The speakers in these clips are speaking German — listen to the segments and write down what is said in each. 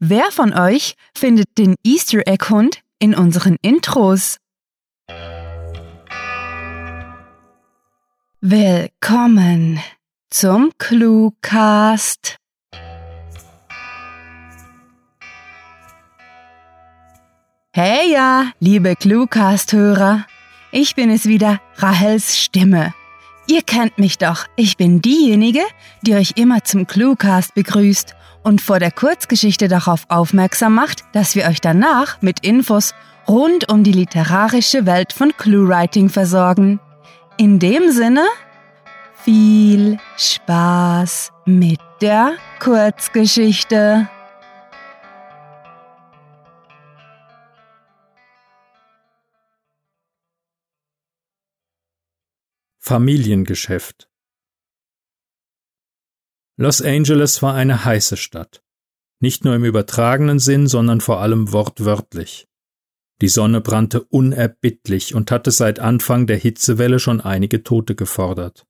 Wer von euch findet den Easter Egg Hund in unseren Intros? Willkommen zum Cluecast. Hey ja, liebe Cluecast-Hörer. Ich bin es wieder, Rahels Stimme. Ihr kennt mich doch. Ich bin diejenige, die euch immer zum Cluecast begrüßt und vor der Kurzgeschichte darauf aufmerksam macht, dass wir euch danach mit Infos rund um die literarische Welt von Cluewriting versorgen. In dem Sinne, viel Spaß mit der Kurzgeschichte. Familiengeschäft Los Angeles war eine heiße Stadt. Nicht nur im übertragenen Sinn, sondern vor allem wortwörtlich. Die Sonne brannte unerbittlich und hatte seit Anfang der Hitzewelle schon einige Tote gefordert.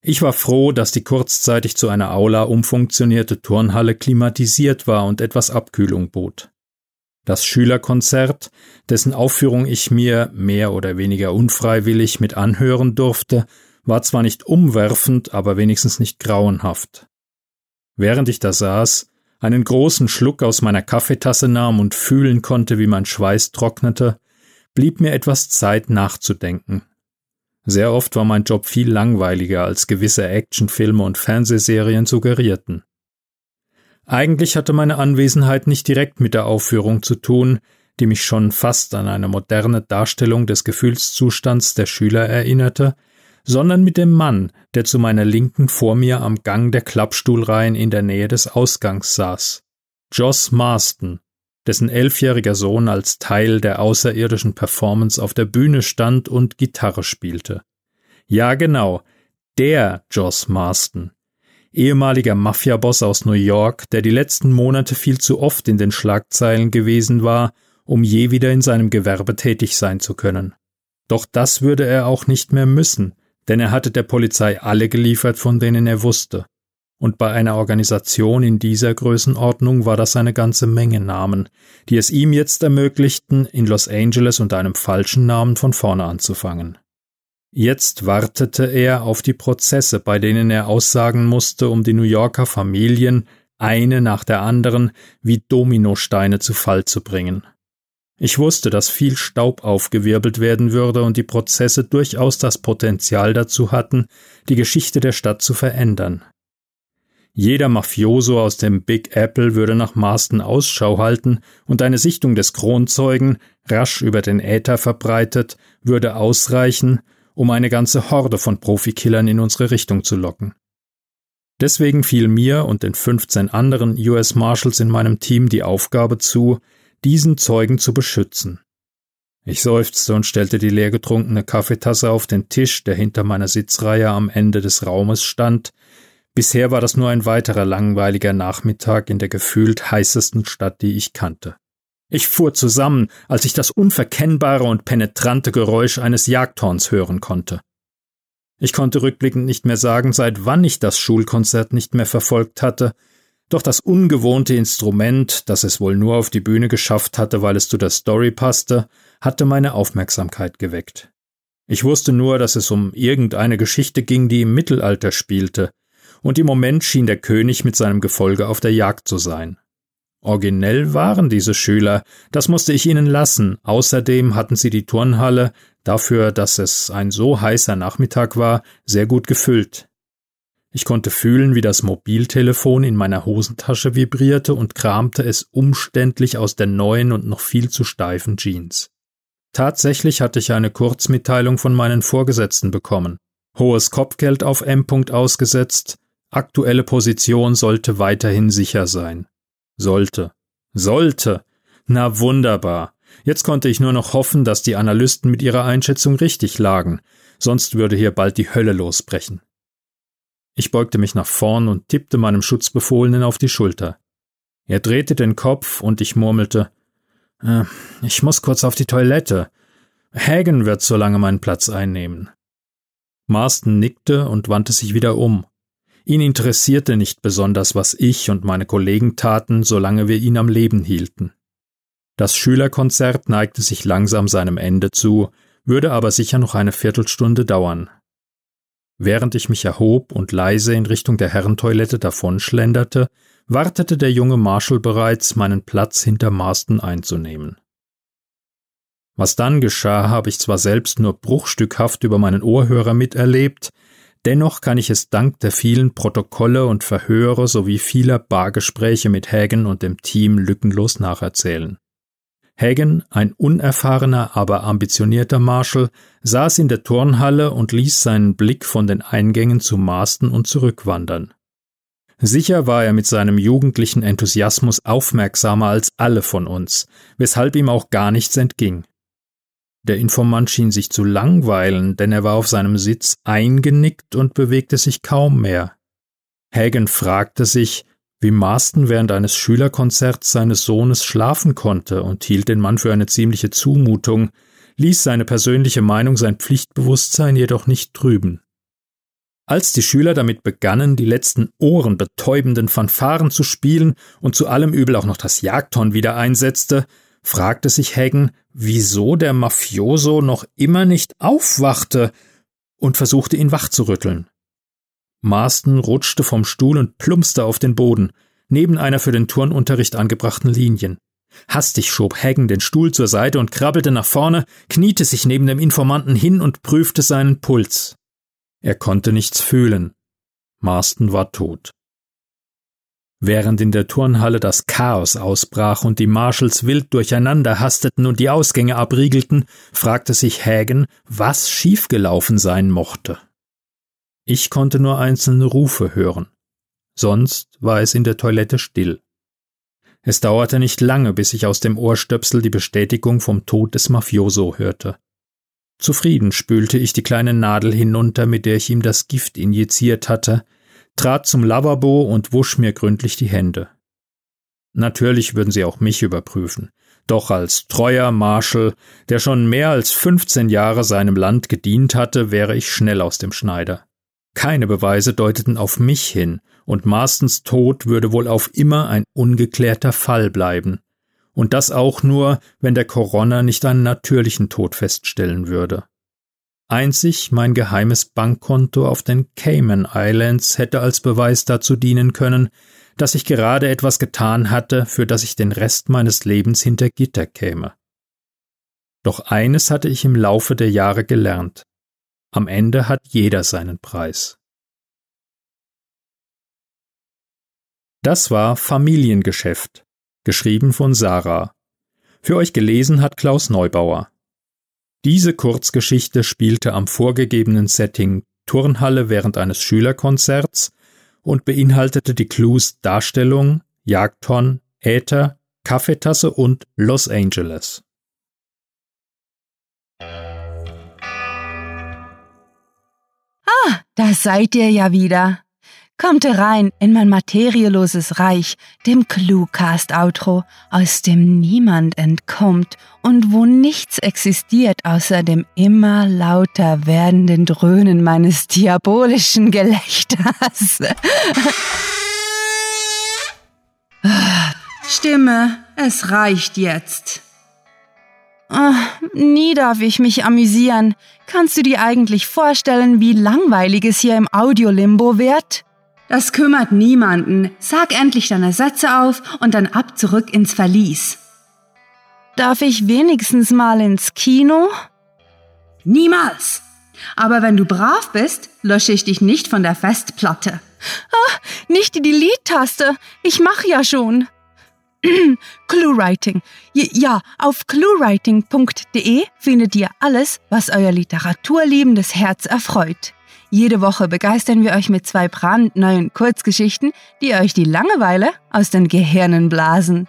Ich war froh, dass die kurzzeitig zu einer Aula umfunktionierte Turnhalle klimatisiert war und etwas Abkühlung bot. Das Schülerkonzert, dessen Aufführung ich mir mehr oder weniger unfreiwillig mit anhören durfte, war zwar nicht umwerfend, aber wenigstens nicht grauenhaft. Während ich da saß, einen großen Schluck aus meiner Kaffeetasse nahm und fühlen konnte, wie mein Schweiß trocknete, blieb mir etwas Zeit nachzudenken. Sehr oft war mein Job viel langweiliger, als gewisse Actionfilme und Fernsehserien suggerierten. Eigentlich hatte meine Anwesenheit nicht direkt mit der Aufführung zu tun, die mich schon fast an eine moderne Darstellung des Gefühlszustands der Schüler erinnerte, sondern mit dem Mann, der zu meiner Linken vor mir am Gang der Klappstuhlreihen in der Nähe des Ausgangs saß. Joss Marston, dessen elfjähriger Sohn als Teil der außerirdischen Performance auf der Bühne stand und Gitarre spielte. Ja, genau, der Joss Marston, ehemaliger Mafiaboss aus New York, der die letzten Monate viel zu oft in den Schlagzeilen gewesen war, um je wieder in seinem Gewerbe tätig sein zu können. Doch das würde er auch nicht mehr müssen, denn er hatte der Polizei alle geliefert, von denen er wusste. Und bei einer Organisation in dieser Größenordnung war das eine ganze Menge Namen, die es ihm jetzt ermöglichten, in Los Angeles unter einem falschen Namen von vorne anzufangen. Jetzt wartete er auf die Prozesse, bei denen er aussagen musste, um die New Yorker Familien eine nach der anderen wie Dominosteine zu Fall zu bringen. Ich wusste, dass viel Staub aufgewirbelt werden würde und die Prozesse durchaus das Potenzial dazu hatten, die Geschichte der Stadt zu verändern. Jeder Mafioso aus dem Big Apple würde nach Marston Ausschau halten und eine Sichtung des Kronzeugen, rasch über den Äther verbreitet, würde ausreichen, um eine ganze Horde von Profikillern in unsere Richtung zu locken. Deswegen fiel mir und den 15 anderen US Marshals in meinem Team die Aufgabe zu, diesen Zeugen zu beschützen. Ich seufzte und stellte die leergetrunkene Kaffeetasse auf den Tisch, der hinter meiner Sitzreihe am Ende des Raumes stand. Bisher war das nur ein weiterer langweiliger Nachmittag in der gefühlt heißesten Stadt, die ich kannte. Ich fuhr zusammen, als ich das unverkennbare und penetrante Geräusch eines Jagdhorns hören konnte. Ich konnte rückblickend nicht mehr sagen, seit wann ich das Schulkonzert nicht mehr verfolgt hatte, doch das ungewohnte Instrument, das es wohl nur auf die Bühne geschafft hatte, weil es zu der Story passte, hatte meine Aufmerksamkeit geweckt. Ich wusste nur, dass es um irgendeine Geschichte ging, die im Mittelalter spielte, und im Moment schien der König mit seinem Gefolge auf der Jagd zu sein. Originell waren diese Schüler, das musste ich ihnen lassen. Außerdem hatten sie die Turnhalle, dafür, dass es ein so heißer Nachmittag war, sehr gut gefüllt. Ich konnte fühlen, wie das Mobiltelefon in meiner Hosentasche vibrierte und kramte es umständlich aus der neuen und noch viel zu steifen Jeans. Tatsächlich hatte ich eine Kurzmitteilung von meinen Vorgesetzten bekommen. Hohes Kopfgeld auf M. ausgesetzt, aktuelle Position sollte weiterhin sicher sein. Sollte. Sollte. Na wunderbar. Jetzt konnte ich nur noch hoffen, dass die Analysten mit ihrer Einschätzung richtig lagen, sonst würde hier bald die Hölle losbrechen. Ich beugte mich nach vorn und tippte meinem Schutzbefohlenen auf die Schulter. Er drehte den Kopf und ich murmelte äh, Ich muss kurz auf die Toilette. Hagen wird so lange meinen Platz einnehmen. Marston nickte und wandte sich wieder um. Ihn interessierte nicht besonders, was ich und meine Kollegen taten, solange wir ihn am Leben hielten. Das Schülerkonzert neigte sich langsam seinem Ende zu, würde aber sicher noch eine Viertelstunde dauern. Während ich mich erhob und leise in Richtung der Herrentoilette davonschlenderte, wartete der junge Marshall bereits, meinen Platz hinter Marston einzunehmen. Was dann geschah, habe ich zwar selbst nur bruchstückhaft über meinen Ohrhörer miterlebt, dennoch kann ich es dank der vielen Protokolle und Verhöre sowie vieler Bargespräche mit Hagen und dem Team lückenlos nacherzählen. Hagen, ein unerfahrener, aber ambitionierter Marshal, saß in der Turnhalle und ließ seinen Blick von den Eingängen zu Marston und zurückwandern. Sicher war er mit seinem jugendlichen Enthusiasmus aufmerksamer als alle von uns, weshalb ihm auch gar nichts entging. Der Informant schien sich zu langweilen, denn er war auf seinem Sitz eingenickt und bewegte sich kaum mehr. Hagen fragte sich, wie Marston während eines Schülerkonzerts seines Sohnes schlafen konnte und hielt den Mann für eine ziemliche Zumutung, ließ seine persönliche Meinung sein Pflichtbewusstsein jedoch nicht trüben. Als die Schüler damit begannen, die letzten ohrenbetäubenden Fanfaren zu spielen und zu allem Übel auch noch das Jagdhorn wieder einsetzte, fragte sich Hagen, wieso der Mafioso noch immer nicht aufwachte und versuchte ihn wachzurütteln. Marston rutschte vom Stuhl und plumpste auf den Boden, neben einer für den Turnunterricht angebrachten Linien. Hastig schob Hagen den Stuhl zur Seite und krabbelte nach vorne, kniete sich neben dem Informanten hin und prüfte seinen Puls. Er konnte nichts fühlen. Marston war tot. Während in der Turnhalle das Chaos ausbrach und die Marshals wild durcheinander hasteten und die Ausgänge abriegelten, fragte sich Hagen, was schiefgelaufen sein mochte. Ich konnte nur einzelne Rufe hören. Sonst war es in der Toilette still. Es dauerte nicht lange, bis ich aus dem Ohrstöpsel die Bestätigung vom Tod des Mafioso hörte. Zufrieden spülte ich die kleine Nadel hinunter, mit der ich ihm das Gift injiziert hatte, trat zum Lavabo und wusch mir gründlich die Hände. Natürlich würden sie auch mich überprüfen. Doch als treuer Marschall, der schon mehr als 15 Jahre seinem Land gedient hatte, wäre ich schnell aus dem Schneider. Keine Beweise deuteten auf mich hin, und Marstons Tod würde wohl auf immer ein ungeklärter Fall bleiben. Und das auch nur, wenn der Coroner nicht einen natürlichen Tod feststellen würde. Einzig mein geheimes Bankkonto auf den Cayman Islands hätte als Beweis dazu dienen können, dass ich gerade etwas getan hatte, für das ich den Rest meines Lebens hinter Gitter käme. Doch eines hatte ich im Laufe der Jahre gelernt. Am Ende hat jeder seinen Preis. Das war Familiengeschäft, geschrieben von Sarah. Für euch gelesen hat Klaus Neubauer. Diese Kurzgeschichte spielte am vorgegebenen Setting Turnhalle während eines Schülerkonzerts und beinhaltete die Clues Darstellung, Jagdhorn, Äther, Kaffeetasse und Los Angeles. Da seid ihr ja wieder. Kommt herein in mein materieloses Reich, dem Cluecast-Outro, aus dem niemand entkommt und wo nichts existiert außer dem immer lauter werdenden Dröhnen meines diabolischen Gelächters. Stimme, es reicht jetzt. Oh, nie darf ich mich amüsieren. Kannst du dir eigentlich vorstellen, wie langweilig es hier im Audiolimbo wird? Das kümmert niemanden. Sag endlich deine Sätze auf und dann ab zurück ins Verlies. Darf ich wenigstens mal ins Kino? Niemals. Aber wenn du brav bist, lösche ich dich nicht von der Festplatte. Ah, nicht die Delete-Taste. Ich mache ja schon. ClueWriting. Ja, auf cluewriting.de findet ihr alles, was euer literaturliebendes Herz erfreut. Jede Woche begeistern wir euch mit zwei brandneuen Kurzgeschichten, die euch die Langeweile aus den Gehirnen blasen.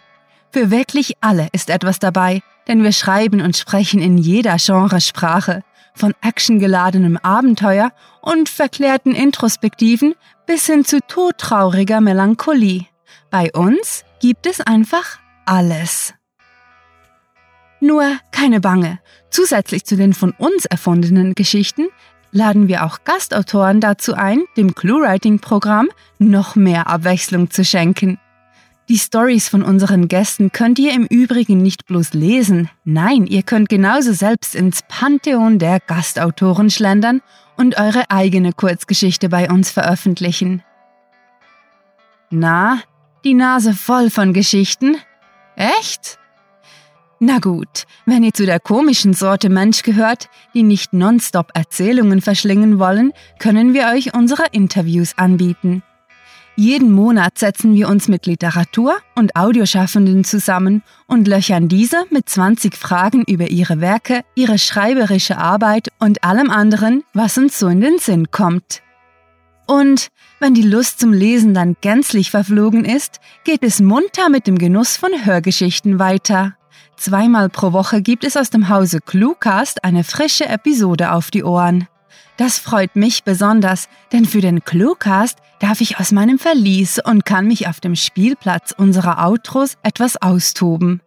Für wirklich alle ist etwas dabei, denn wir schreiben und sprechen in jeder Genresprache, von actiongeladenem Abenteuer und verklärten Introspektiven bis hin zu todtrauriger Melancholie. Bei uns gibt es einfach alles. Nur keine Bange. Zusätzlich zu den von uns erfundenen Geschichten laden wir auch Gastautoren dazu ein, dem ClueWriting-Programm noch mehr Abwechslung zu schenken. Die Stories von unseren Gästen könnt ihr im Übrigen nicht bloß lesen, nein, ihr könnt genauso selbst ins Pantheon der Gastautoren schlendern und eure eigene Kurzgeschichte bei uns veröffentlichen. Na, die Nase voll von Geschichten? Echt? Na gut, wenn ihr zu der komischen Sorte Mensch gehört, die nicht nonstop Erzählungen verschlingen wollen, können wir euch unsere Interviews anbieten. Jeden Monat setzen wir uns mit Literatur- und Audioschaffenden zusammen und löchern diese mit 20 Fragen über ihre Werke, ihre schreiberische Arbeit und allem anderen, was uns so in den Sinn kommt. Und wenn die Lust zum Lesen dann gänzlich verflogen ist, geht es munter mit dem Genuss von Hörgeschichten weiter. Zweimal pro Woche gibt es aus dem Hause Cluecast eine frische Episode auf die Ohren. Das freut mich besonders, denn für den Cluecast darf ich aus meinem Verlies und kann mich auf dem Spielplatz unserer Outros etwas austoben.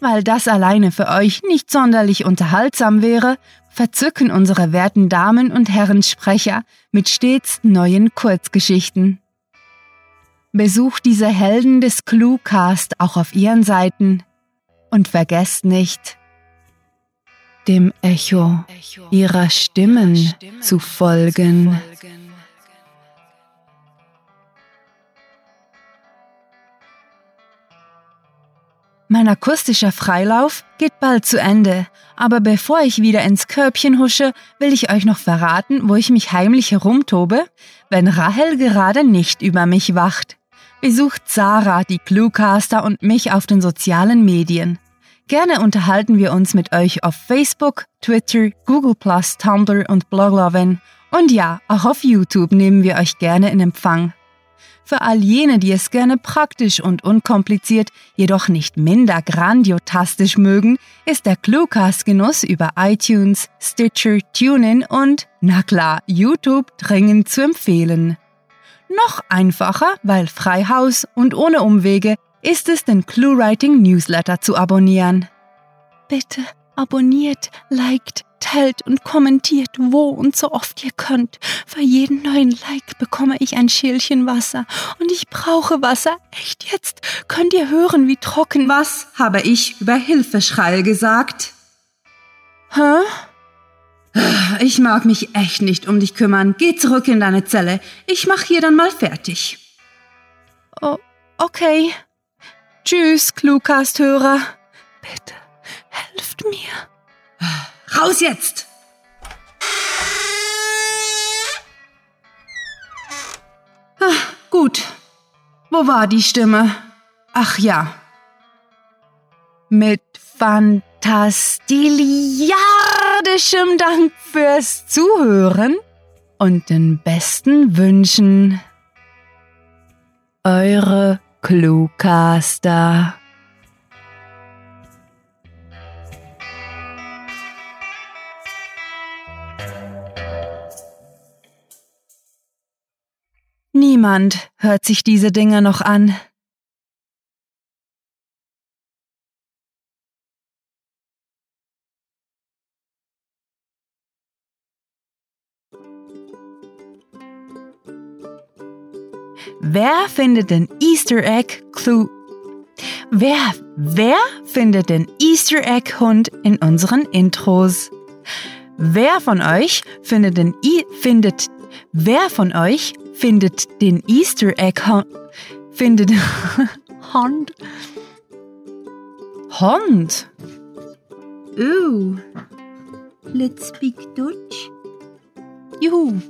Weil das alleine für euch nicht sonderlich unterhaltsam wäre, verzücken unsere werten Damen und Herren Sprecher mit stets neuen Kurzgeschichten. Besucht diese Helden des Cluecast auch auf ihren Seiten und vergesst nicht, dem Echo ihrer Stimmen zu folgen. Mein akustischer Freilauf geht bald zu Ende, aber bevor ich wieder ins Körbchen husche, will ich euch noch verraten, wo ich mich heimlich herumtobe, wenn Rahel gerade nicht über mich wacht. Besucht Sarah, die Cluecaster und mich auf den sozialen Medien. Gerne unterhalten wir uns mit euch auf Facebook, Twitter, Google+, Tumblr und Bloglovin. Und ja, auch auf YouTube nehmen wir euch gerne in Empfang. Für all jene, die es gerne praktisch und unkompliziert, jedoch nicht minder grandiotastisch mögen, ist der Cluecast-Genuss über iTunes, Stitcher, TuneIn und, na klar, YouTube dringend zu empfehlen. Noch einfacher, weil frei Haus und ohne Umwege ist es, den ClueWriting Newsletter zu abonnieren. Bitte abonniert, liked, teilt und kommentiert, wo und so oft ihr könnt. Für jeden neuen Like bekomme ich ein Schälchen Wasser. Und ich brauche Wasser. Echt jetzt? Könnt ihr hören, wie trocken. Was habe ich über Hilfeschreie gesagt? Hä? Ich mag mich echt nicht um dich kümmern. Geh zurück in deine Zelle. Ich mach hier dann mal fertig. Oh, okay. Tschüss, Cluecast-Hörer. Bitte, helft mir. Raus jetzt! Ah, gut. Wo war die Stimme? Ach ja. Mit fantastiliardischem Dank fürs Zuhören und den besten Wünschen. Eure Cluecaster. Niemand hört sich diese Dinge noch an. Wer findet den Easter Egg Clue? Wer, wer findet den Easter Egg Hund in unseren Intros? Wer von euch findet den I findet Wer von euch findet den Easter Egg Hund findet Hund Hund Oh, let's speak Dutch. Juhu